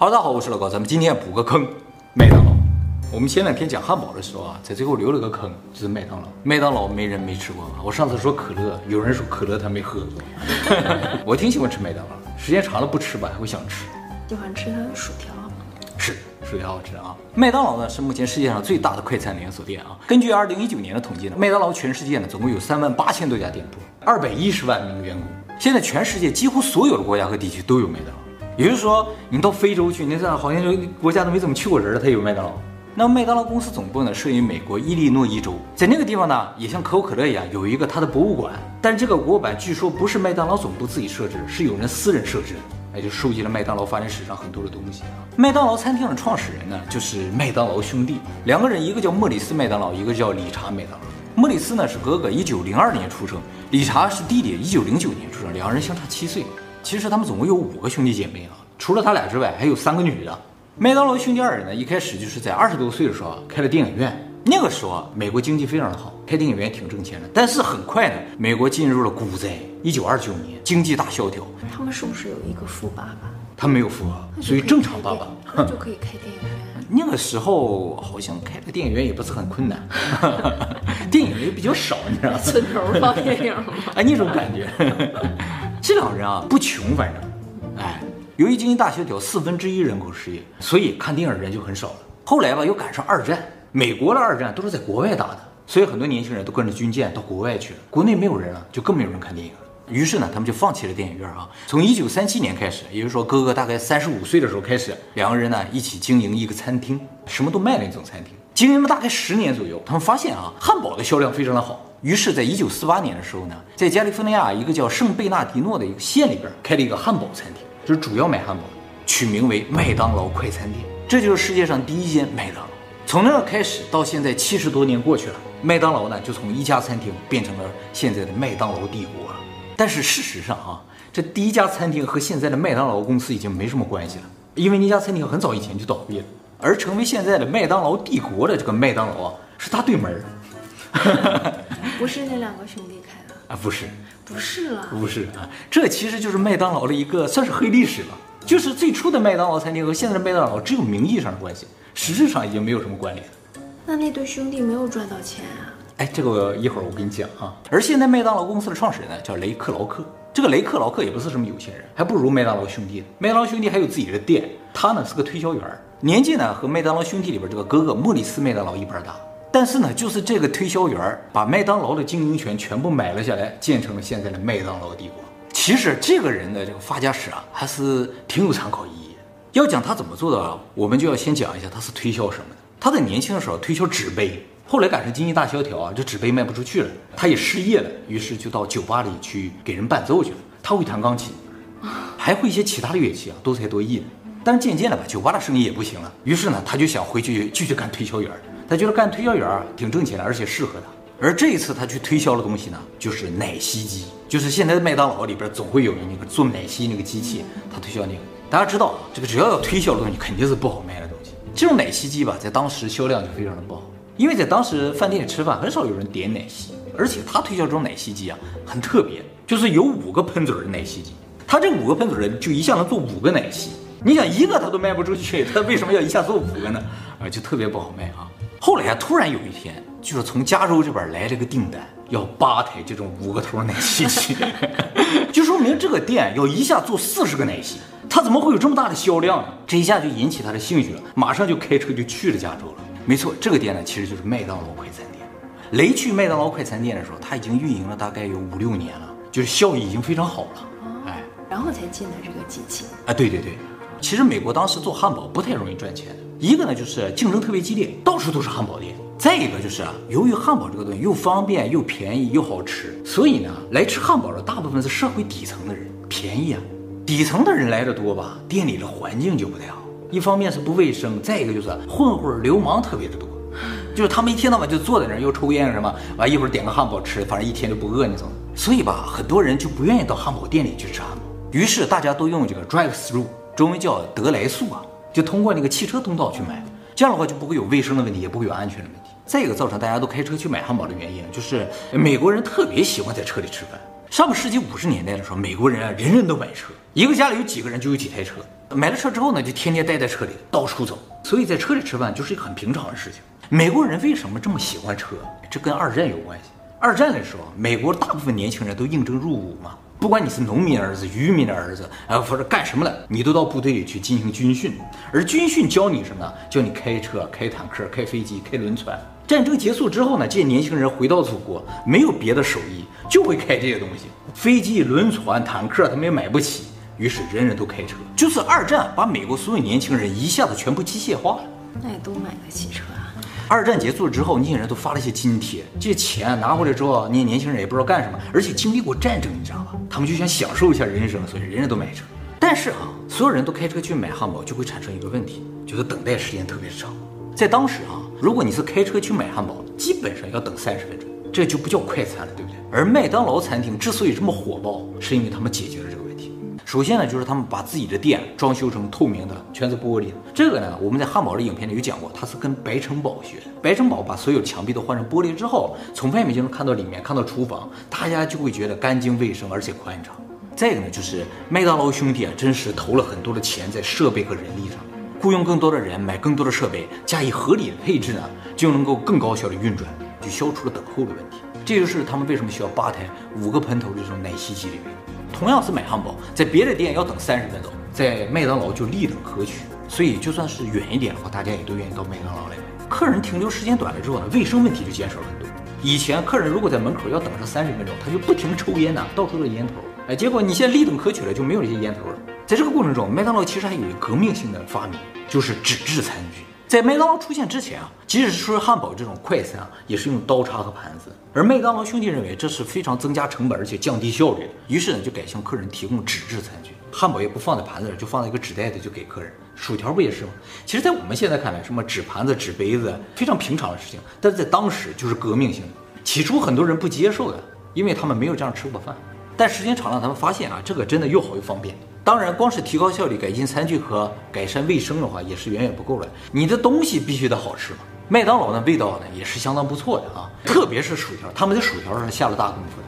哈喽，大家好，我是老高，咱们今天补个坑，麦当劳。我们前两天讲汉堡的时候啊，在最后留了个坑，就是麦当劳。麦当劳没人没吃过啊。我上次说可乐，有人说可乐他没喝过。我挺喜欢吃麦当劳，时间长了不吃吧，还会想吃。喜欢吃它的薯条。是，薯条好吃啊。麦当劳呢是目前世界上最大的快餐连锁店啊。根据二零一九年的统计呢，麦当劳全世界呢总共有三万八千多家店铺，二百一十万名员工。现在全世界几乎所有的国家和地区都有麦当劳。也就是说，你到非洲去，那这好像就国家都没怎么去过人了，他有麦当劳。那麦当劳公司总部呢，设于美国伊利诺伊州，在那个地方呢，也像可口可乐一样，有一个它的博物馆。但这个博物馆据说不是麦当劳总部自己设置的，是有人私人设置的，也就收集了麦当劳发展史上很多的东西。麦当劳餐厅的创始人呢，就是麦当劳兄弟，两个人，一个叫莫里斯麦当劳，一个叫理查麦当劳。莫里斯呢是哥哥，一九零二年出生；理查是弟弟，一九零九年出生，两人相差七岁。其实他们总共有五个兄弟姐妹啊，除了他俩之外，还有三个女的。麦当劳兄弟二人呢，一开始就是在二十多岁的时候开了电影院。那个时候啊，美国经济非常的好，开电影院挺挣钱的。但是很快呢，美国进入了股灾，一九二九年经济大萧条。他们是不是有一个富爸爸？他没有富啊，所以正常爸爸那就可以开电影院。那个时候好像开个电影院也不是很困难，电影也比较少，你知道吗？村头放电影哎，那种感觉。这两人啊不穷，反正，哎，由于经济大萧条，四分之一人口失业，所以看电影的人就很少了。后来吧，又赶上二战，美国的二战都是在国外打的，所以很多年轻人都跟着军舰到国外去了，国内没有人了，就更没有人看电影了。于是呢，他们就放弃了电影院啊。从一九三七年开始，也就是说哥哥大概三十五岁的时候开始，两个人呢一起经营一个餐厅，什么都卖的那种餐厅。经营了大概十年左右，他们发现啊，汉堡的销量非常的好。于是，在一九四八年的时候呢，在加利福尼亚一个叫圣贝纳迪诺的一个县里边开了一个汉堡餐厅，就是主要卖汉堡，取名为麦当劳快餐店。这就是世界上第一间麦当劳。从那儿开始到现在七十多年过去了，麦当劳呢就从一家餐厅变成了现在的麦当劳帝国了。但是事实上啊，这第一家餐厅和现在的麦当劳公司已经没什么关系了，因为那家餐厅很早以前就倒闭了，而成为现在的麦当劳帝国的这个麦当劳啊，是他对门儿 不是那两个兄弟开的啊，不是，不是了，不是啊，这其实就是麦当劳的一个算是黑历史了，就是最初的麦当劳餐厅和现在的麦当劳只有名义上的关系，实质上已经没有什么关联了。那那对兄弟没有赚到钱啊？哎，这个一会儿我跟你讲啊。而现在麦当劳公司的创始人呢，叫雷克劳克，这个雷克劳克也不是什么有钱人，还不如麦当劳兄弟。麦当劳兄弟还有自己的店，他呢是个推销员，年纪呢和麦当劳兄弟里边这个哥哥莫里斯麦当劳一般大。但是呢，就是这个推销员把麦当劳的经营权全部买了下来，建成了现在的麦当劳帝国。其实这个人的这个发家史啊，还是挺有参考意义。要讲他怎么做的啊，我们就要先讲一下他是推销什么的。他在年轻的时候推销纸杯，后来赶上经济大萧条啊，这纸杯卖不出去了，他也失业了，于是就到酒吧里去给人伴奏去了。他会弹钢琴，还会一些其他的乐器啊，多才多艺的。但是渐渐的吧，酒吧的生意也不行了，于是呢，他就想回去继续干推销员。他觉得干推销员挺挣钱的，而且适合他。而这一次他去推销的东西呢，就是奶昔机，就是现在的麦当劳里边总会有那个做奶昔那个机器，他推销那个。大家知道，这个只要要推销的东西，肯定是不好卖的东西。这种奶昔机吧，在当时销量就非常的不好，因为在当时饭店里吃饭很少有人点奶昔，而且他推销这种奶昔机啊很特别，就是有五个喷嘴的奶昔机，他这五个喷嘴的就一下能做五个奶昔。你想一个他都卖不出去，他为什么要一下做五个呢？啊，就特别不好卖啊。后来啊，突然有一天，就是从加州这边来了个订单，要八台这种五个头奶昔机，就说明这个店要一下做四十个奶昔，他怎么会有这么大的销量呢？这一下就引起他的兴趣了，马上就开车就去了加州了。没错，这个店呢，其实就是麦当劳快餐店。雷去麦当劳快餐店的时候，他已经运营了大概有五六年了，就是效益已经非常好了。哎，然后才进的这个机器。啊，对对对，其实美国当时做汉堡不太容易赚钱的。一个呢，就是竞争特别激烈，到处都是汉堡店；再一个就是啊，由于汉堡这个东西又方便又便宜又好吃，所以呢，来吃汉堡的大部分是社会底层的人，便宜啊。底层的人来的多吧，店里的环境就不太好，一方面是不卫生，再一个就是混混流氓特别的多，就是他们一天到晚就坐在那儿又抽烟什么，完一会儿点个汉堡吃，反正一天就不饿那种。所以吧，很多人就不愿意到汉堡店里去吃汉堡，于是大家都用这个 drive through，中文叫得来速啊。就通过那个汽车通道去买，这样的话就不会有卫生的问题，也不会有安全的问题。再一个造成大家都开车去买汉堡的原因，就是美国人特别喜欢在车里吃饭。上个世纪五十年代的时候，美国人啊人人都买车，一个家里有几个人就有几台车。买了车之后呢，就天天待在车里到处走，所以在车里吃饭就是一个很平常的事情。美国人为什么这么喜欢车？这跟二战有关系。二战的时候，美国大部分年轻人都应征入伍嘛。不管你是农民儿子、渔民的儿子，啊，或者干什么的，你都到部队里去进行军训。而军训教你什么？教你开车、开坦克、开飞机、开轮船。战争结束之后呢，这些年轻人回到祖国，没有别的手艺，就会开这些东西：飞机、轮船、坦克，他们也买不起，于是人人都开车。就是二战把美国所有年轻人一下子全部机械化了。那也都买得起车。二战结束之后，那些人都发了一些津贴，这些钱拿回来之后，那些年轻人也不知道干什么，而且经历过战争，你知道吧？他们就想享受一下人生，所以人人都买车。但是啊，所有人都开车去买汉堡，就会产生一个问题，就是等待时间特别长。在当时啊，如果你是开车去买汉堡，基本上要等三十分钟，这就不叫快餐了，对不对？而麦当劳餐厅之所以这么火爆，是因为他们解决了这个问题。首先呢，就是他们把自己的店装修成透明的，全是玻璃。这个呢，我们在汉堡的影片里有讲过，它是跟白城堡学的。白城堡把所有墙壁都换成玻璃之后，从外面就能看到里面，看到厨房，大家就会觉得干净卫生，而且宽敞。再一个呢，就是麦当劳兄弟啊，真是投了很多的钱在设备和人力上，雇佣更多的人，买更多的设备，加以合理的配置呢，就能够更高效的运转，就消除了等候的问题。这就是他们为什么需要八台五个喷头的这种奶昔机的原因。同样是买汉堡，在别的店要等三十分钟，在麦当劳就立等可取。所以就算是远一点的话，大家也都愿意到麦当劳来。客人停留时间短了之后呢，卫生问题就减少了很多。以前客人如果在门口要等上三十分钟，他就不停抽烟呐，到处都是烟头。哎，结果你现在立等可取了，就没有这些烟头了。在这个过程中，麦当劳其实还有一个革命性的发明，就是纸质餐具。在麦当劳出现之前啊，即使是说汉堡这种快餐啊，也是用刀叉和盘子。而麦当劳兄弟认为这是非常增加成本而且降低效率的，于是呢就改向客人提供纸质餐具，汉堡也不放在盘子上，就放在一个纸袋子就给客人。薯条不也是吗？其实，在我们现在看来，什么纸盘子、纸杯子非常平常的事情，但是在当时就是革命性的。起初很多人不接受的，因为他们没有这样吃过饭。但时间长了，他们发现啊，这个真的又好又方便。当然，光是提高效率、改进餐具和改善卫生的话，也是远远不够的。你的东西必须得好吃嘛。麦当劳的味道呢，也是相当不错的啊，特别是薯条，他们在薯条上下了大功夫的。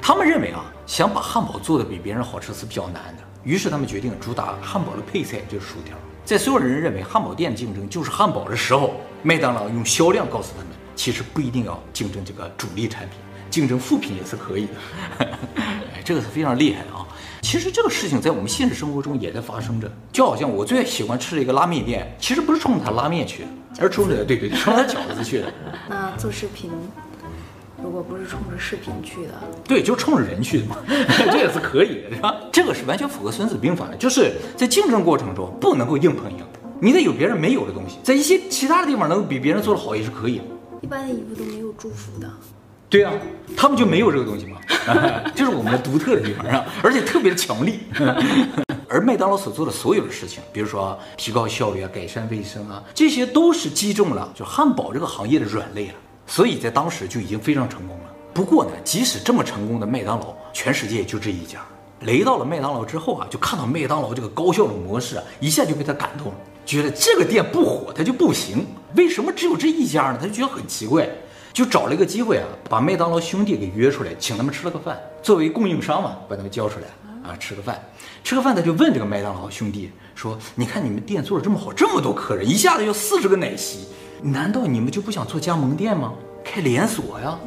他们认为啊，想把汉堡做得比别人好吃是比较难的，于是他们决定主打汉堡的配菜就是薯条。在所有人认为汉堡店竞争就是汉堡的时候，麦当劳用销量告诉他们，其实不一定要竞争这个主力产品，竞争副品也是可以的。哎，这个是非常厉害的啊。其实这个事情在我们现实生活中也在发生着，就好像我最喜欢吃的一个拉面店，其实不是冲着它拉面去的，而冲着对对对，冲着它饺子去的。那做视频，如果不是冲着视频去的，对，就冲着人去的嘛，这也是可以的，是吧？这个是完全符合《孙子兵法》的，就是在竞争过程中不能够硬碰硬，你得有别人没有的东西，在一些其他的地方能比别人做得好也是可以的。一般的衣服都没有祝福的。对啊，他们就没有这个东西吗？这是我们的独特的地方啊，而且特别的强力。而麦当劳所做的所有的事情，比如说提高效率啊、改善卫生啊，这些都是击中了就汉堡这个行业的软肋了，所以在当时就已经非常成功了。不过呢，即使这么成功的麦当劳，全世界也就这一家。雷到了麦当劳之后啊，就看到麦当劳这个高效的模式啊，一下就被他感动了，觉得这个店不火它就不行。为什么只有这一家呢？他就觉得很奇怪。就找了一个机会啊，把麦当劳兄弟给约出来，请他们吃了个饭。作为供应商嘛，把他们叫出来啊，吃个饭。吃个饭，他就问这个麦当劳兄弟说：“你看你们店做的这么好，这么多客人，一下子要四十个奶昔，难道你们就不想做加盟店吗？开连锁呀？”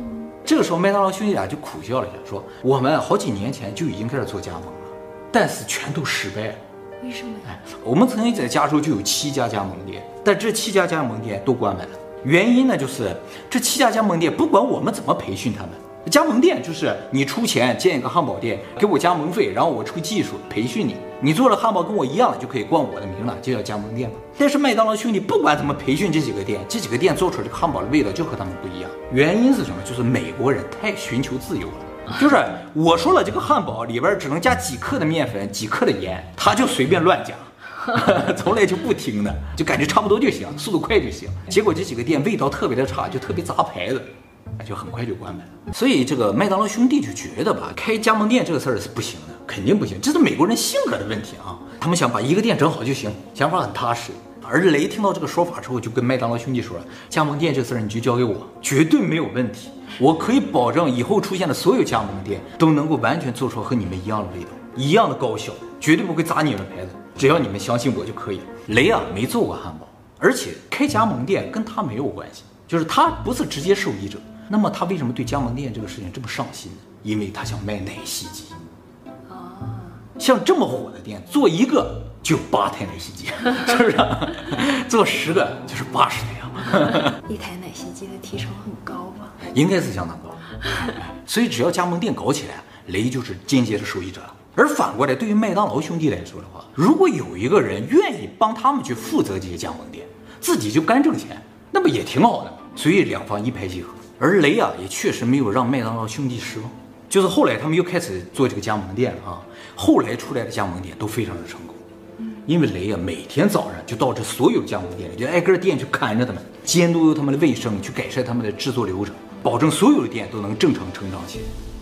这个时候，麦当劳兄弟俩就苦笑了一下，说：“我们好几年前就已经开始做加盟了，但是全都失败了。为什么？哎，我们曾经在加州就有七家加盟店，但这七家加盟店都关门了。”原因呢，就是这七家加盟店不管我们怎么培训他们，加盟店就是你出钱建一个汉堡店，给我加盟费，然后我出技术培训你，你做了汉堡跟我一样就可以冠我的名了，就叫加盟店了。但是麦当劳兄弟不管怎么培训这几个店，这几个店做出来的汉堡的味道就和他们不一样。原因是什么？就是美国人太寻求自由了，就是我说了这个汉堡里边只能加几克的面粉，几克的盐，他就随便乱加。从来就不听的，就感觉差不多就行，速度快就行。结果这几个店味道特别的差，就特别砸牌子，就很快就关门。所以这个麦当劳兄弟就觉得吧，开加盟店这个事儿是不行的，肯定不行。这是美国人性格的问题啊，他们想把一个店整好就行，想法很踏实。而雷听到这个说法之后，就跟麦当劳兄弟说了，加盟店这事儿你就交给我，绝对没有问题，我可以保证以后出现的所有加盟店都能够完全做出和你们一样的味道，一样的高效，绝对不会砸你们牌子。只要你们相信我就可以。雷啊，没做过汉堡，而且开加盟店跟他没有关系，就是他不是直接受益者。那么他为什么对加盟店这个事情这么上心呢？因为他想卖奶昔机。啊，像这么火的店，做一个就八台奶昔机，是不是？做十个就是八十台啊。一台奶昔机的提成很高吧？应该是相当高。所以只要加盟店搞起来，雷就是间接的受益者。而反过来，对于麦当劳兄弟来说的话，如果有一个人愿意帮他们去负责这些加盟店，自己就干挣钱，那不也挺好的？所以两方一拍即合。而雷啊，也确实没有让麦当劳兄弟失望。就是后来他们又开始做这个加盟店了啊，后来出来的加盟店都非常的成功。因为雷啊，每天早上就到这所有加盟店里，就挨个店去看着他们，监督他们的卫生，去改善他们的制作流程，保证所有的店都能正常成长起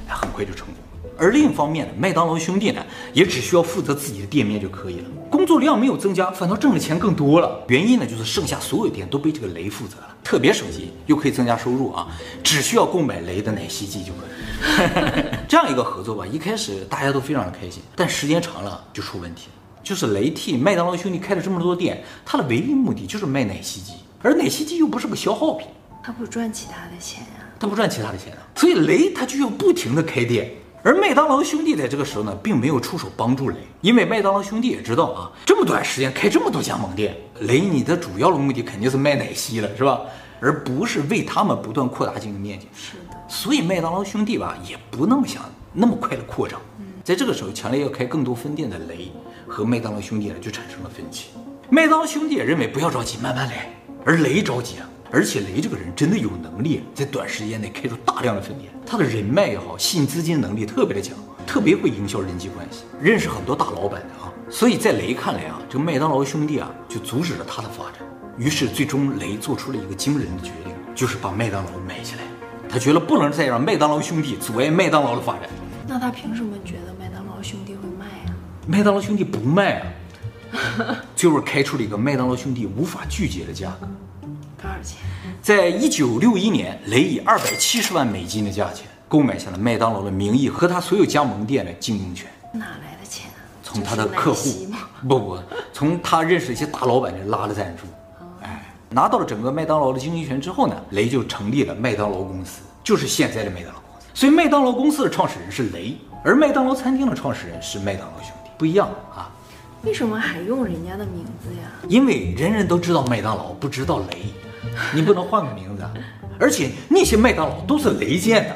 来，很快就成功。而另一方面呢，麦当劳兄弟呢，也只需要负责自己的店面就可以了，工作量没有增加，反倒挣的钱更多了。原因呢，就是剩下所有店都被这个雷负责了，特别省心，又可以增加收入啊，只需要购买雷的奶昔机就可以。这样一个合作吧，一开始大家都非常的开心，但时间长了就出问题了，就是雷替麦当劳兄弟开了这么多店，他的唯一目的就是卖奶昔机，而奶昔机又不是个消耗品，他不赚其他的钱啊，他不赚其他的钱啊，所以雷他就要不停的开店。而麦当劳兄弟在这个时候呢，并没有出手帮助雷，因为麦当劳兄弟也知道啊，这么短时间开这么多加盟店，雷你的主要的目的肯定是卖奶昔了，是吧？而不是为他们不断扩大经营面积。是的。所以麦当劳兄弟吧，也不那么想那么快的扩张。在这个时候，强烈要开更多分店的雷和麦当劳兄弟呢，就产生了分歧。麦当劳兄弟也认为不要着急，慢慢来，而雷着急啊。而且雷这个人真的有能力，在短时间内开出大量的分店，他的人脉也好，吸引资金能力特别的强，特别会营销人际关系，认识很多大老板的啊。所以在雷看来啊，这个麦当劳兄弟啊就阻止了他的发展。于是最终雷做出了一个惊人的决定，就是把麦当劳买下来。他觉得不能再让麦当劳兄弟阻碍麦当劳的发展。那他凭什么觉得麦当劳兄弟会卖啊？麦当劳兄弟不卖啊，最后开出了一个麦当劳兄弟无法拒绝的价格。多少钱？在一九六一年，雷以二百七十万美金的价钱购买下了麦当劳的名义和他所有加盟店的经营权。哪来的钱啊？从他的客户？不不，从他认识的一些大老板这拉了赞助。哎，拿到了整个麦当劳的经营权之后呢，雷就成立了麦当劳公司，就是现在的麦当劳公司。所以麦当劳公司的创始人是雷，而麦当劳餐厅的创始人是麦当劳兄弟，不一样啊。为什么还用人家的名字呀？因为人人都知道麦当劳，不知道雷。你不能换个名字，而且那些麦当劳都是雷建的。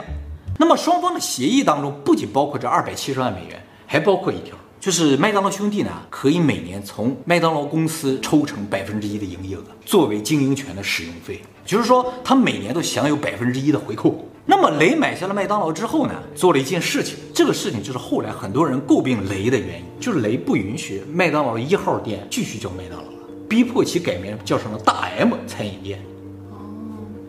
那么双方的协议当中不仅包括这二百七十万美元，还包括一条，就是麦当劳兄弟呢可以每年从麦当劳公司抽成百分之一的营业额作为经营权的使用费，就是说他每年都享有百分之一的回扣。那么雷买下了麦当劳之后呢，做了一件事情，这个事情就是后来很多人诟病雷的原因，就是雷不允许麦当劳一号店继续叫麦当劳。逼迫其改名叫成了大 M 餐饮店，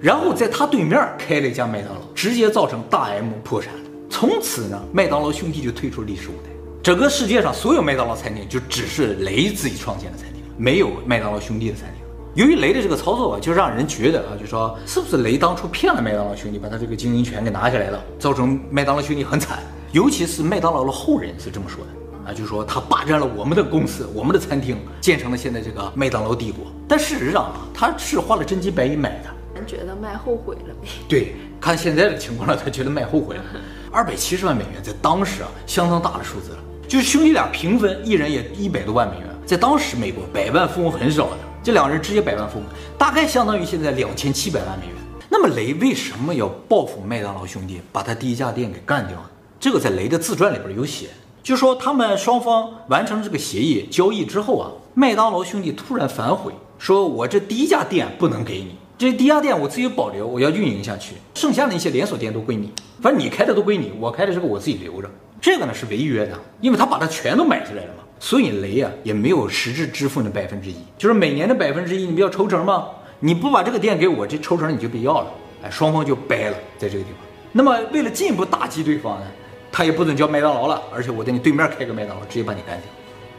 然后在他对面开了一家麦当劳，直接造成大 M 破产。从此呢，麦当劳兄弟就退出历史舞台。整个世界上所有麦当劳餐厅就只是雷自己创建的餐厅，没有麦当劳兄弟的餐厅。由于雷的这个操作吧，就让人觉得啊，就说是不是雷当初骗了麦当劳兄弟，把他这个经营权给拿下来了，造成麦当劳兄弟很惨。尤其是麦当劳的后人是这么说的。啊，就是说他霸占了我们的公司，我们的餐厅，建成了现在这个麦当劳帝国。但事实上啊，他是花了真金白银买的。人觉得卖后悔了呗？对，看现在的情况了，他觉得卖后悔了。二百七十万美元在当时啊，相当大的数字了。就是兄弟俩平分，一人也一百多万美元。在当时美国百万富翁很少的，这两人直接百万富翁，大概相当于现在两千七百万美元。那么雷为什么要报复麦当劳兄弟，把他第一家店给干掉呢？这个在雷的自传里边有写。就说他们双方完成这个协议交易之后啊，麦当劳兄弟突然反悔，说我这第一家店不能给你，这第一家店我自己保留，我要运营下去，剩下的那些连锁店都归你，反正你开的都归你，我开的这个我自己留着。这个呢是违约的，因为他把它全都买下来了嘛，所以雷啊也没有实质支付那百分之一，就是每年的百分之一，你不要抽成吗？你不把这个店给我，这抽成你就别要了。哎，双方就掰了，在这个地方。那么为了进一步打击对方呢？他也不准叫麦当劳了，而且我在你对面开个麦当劳，直接把你干掉，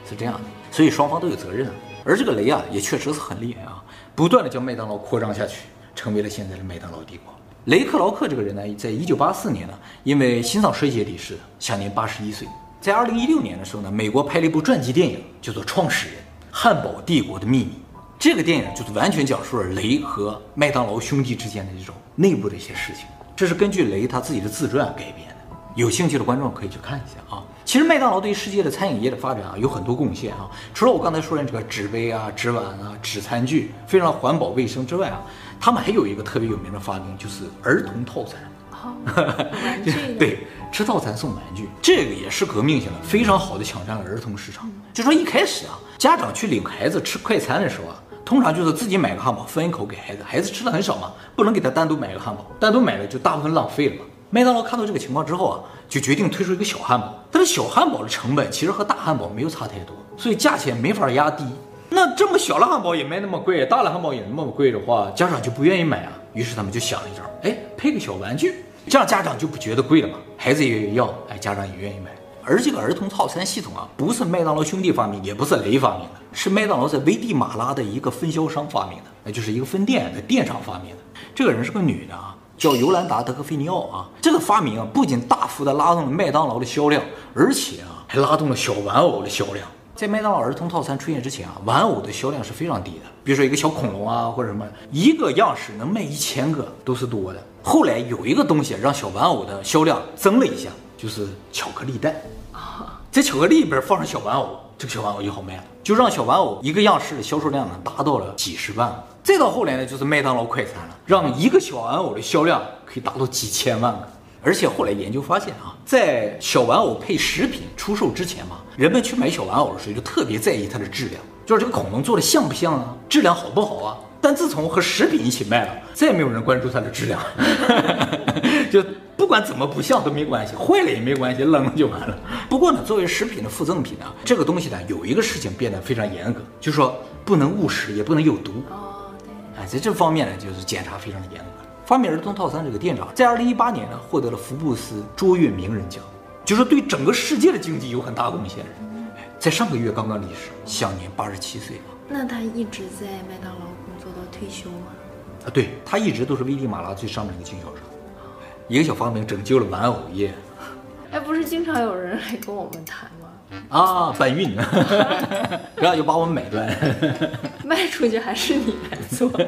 是这样的。所以双方都有责任啊。而这个雷啊，也确实是很厉害啊，不断的将麦当劳扩张下去，成为了现在的麦当劳帝国。雷克劳克这个人呢，在一九八四年呢，因为心脏衰竭离世，享年八十一岁。在二零一六年的时候呢，美国拍了一部传记电影，叫做《创始人：汉堡帝国的秘密》。这个电影就是完全讲述了雷和麦当劳兄弟之间的这种内部的一些事情。这是根据雷他自己的自传改编。有兴趣的观众可以去看一下啊。其实麦当劳对于世界的餐饮业的发展啊有很多贡献啊。除了我刚才说的这个纸杯啊、纸碗啊、纸餐具，非常环保卫生之外啊，他们还有一个特别有名的发明，就是儿童套餐。玩具对，吃套餐送玩具，这个也是革命性的，非常好的抢占了儿童市场。就说一开始啊，家长去领孩子吃快餐的时候啊，通常就是自己买个汉堡分一口给孩子，孩子吃的很少嘛，不能给他单独买个汉堡，单独买了就大部分浪费了嘛。麦当劳看到这个情况之后啊，就决定推出一个小汉堡，但是小汉堡的成本其实和大汉堡没有差太多，所以价钱没法压低。那这么小的汉堡也卖那么贵，大的汉堡也那么贵的话，家长就不愿意买啊。于是他们就想了一招，哎，配个小玩具。这样家长就不觉得贵了嘛，孩子也要，哎，家长也愿意买。而这个儿童套餐系统啊，不是麦当劳兄弟发明，也不是雷发明的，是麦当劳在危地马拉的一个分销商发明的，那就是一个分店的店长发明的。这个人是个女的啊，叫尤兰达·德克菲尼奥啊。这个发明啊，不仅大幅的拉动了麦当劳的销量，而且啊，还拉动了小玩偶的销量。在麦当劳儿童套餐出现之前啊，玩偶的销量是非常低的，比如说一个小恐龙啊，或者什么，一个样式能卖一千个都是多的。后来有一个东西让小玩偶的销量增了一下，就是巧克力蛋啊，在巧克力里边放上小玩偶，这个小玩偶就好卖了，就让小玩偶一个样式的销售量呢达到了几十万。再到后来呢，就是麦当劳快餐了，让一个小玩偶的销量可以达到几千万个。而且后来研究发现啊，在小玩偶配食品出售之前嘛，人们去买小玩偶的时候就特别在意它的质量，就是这个恐龙做的像不像啊，质量好不好啊？但自从和食品一起卖了，再也没有人关注它的质量，就不管怎么不像都没关系，坏了也没关系，扔了就完了。不过呢，作为食品的附赠品呢，这个东西呢有一个事情变得非常严格，就是说不能误食，也不能有毒。哦，对。哎，在这方面呢，就是检查非常的严格。发明儿童套餐这个店长，在二零一八年呢，获得了福布斯卓越名人奖，就是对整个世界的经济有很大贡献的人。哎，在上个月刚刚离世，享年八十七岁。那他一直在麦当劳退休啊？啊，对，他一直都是危地马拉最上面的一个经销商。一个小发明拯救了玩偶业。哎，不是经常有人来跟我们谈吗？啊，搬运，然后就把我们买断。卖出去还是你来做。